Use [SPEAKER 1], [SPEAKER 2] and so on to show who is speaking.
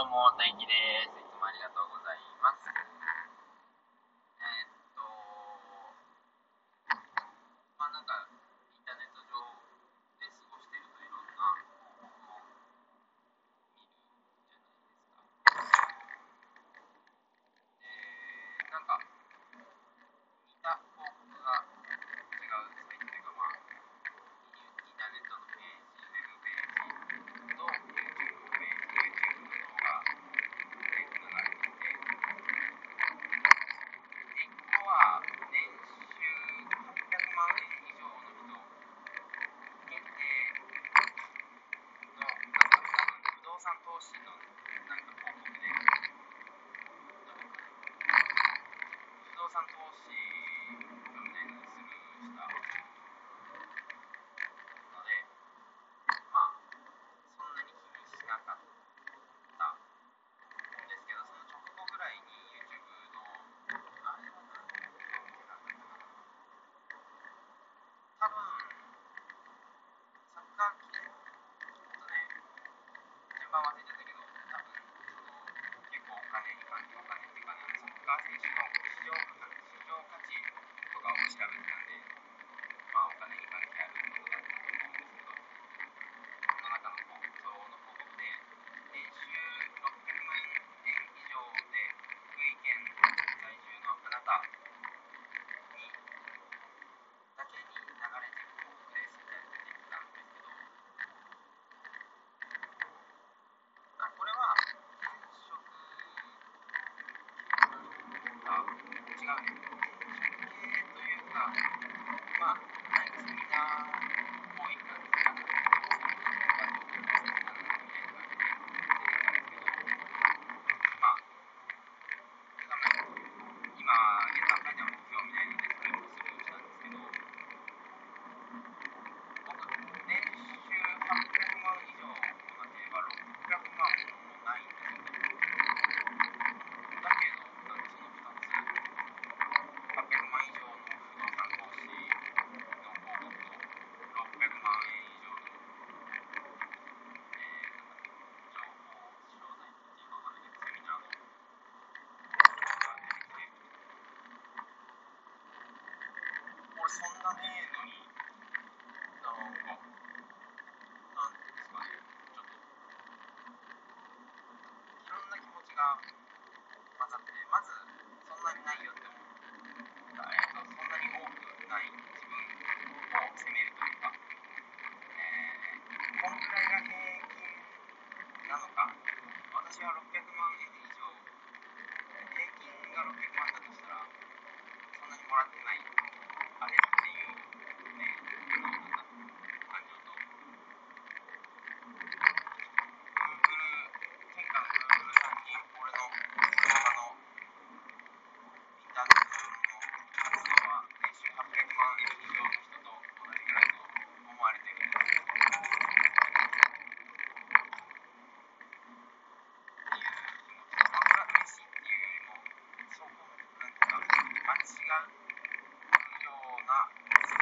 [SPEAKER 1] どうも、大輝です。いつもありがとうございます。えー、っと、まあなんか、vamos a Anthony. が来るような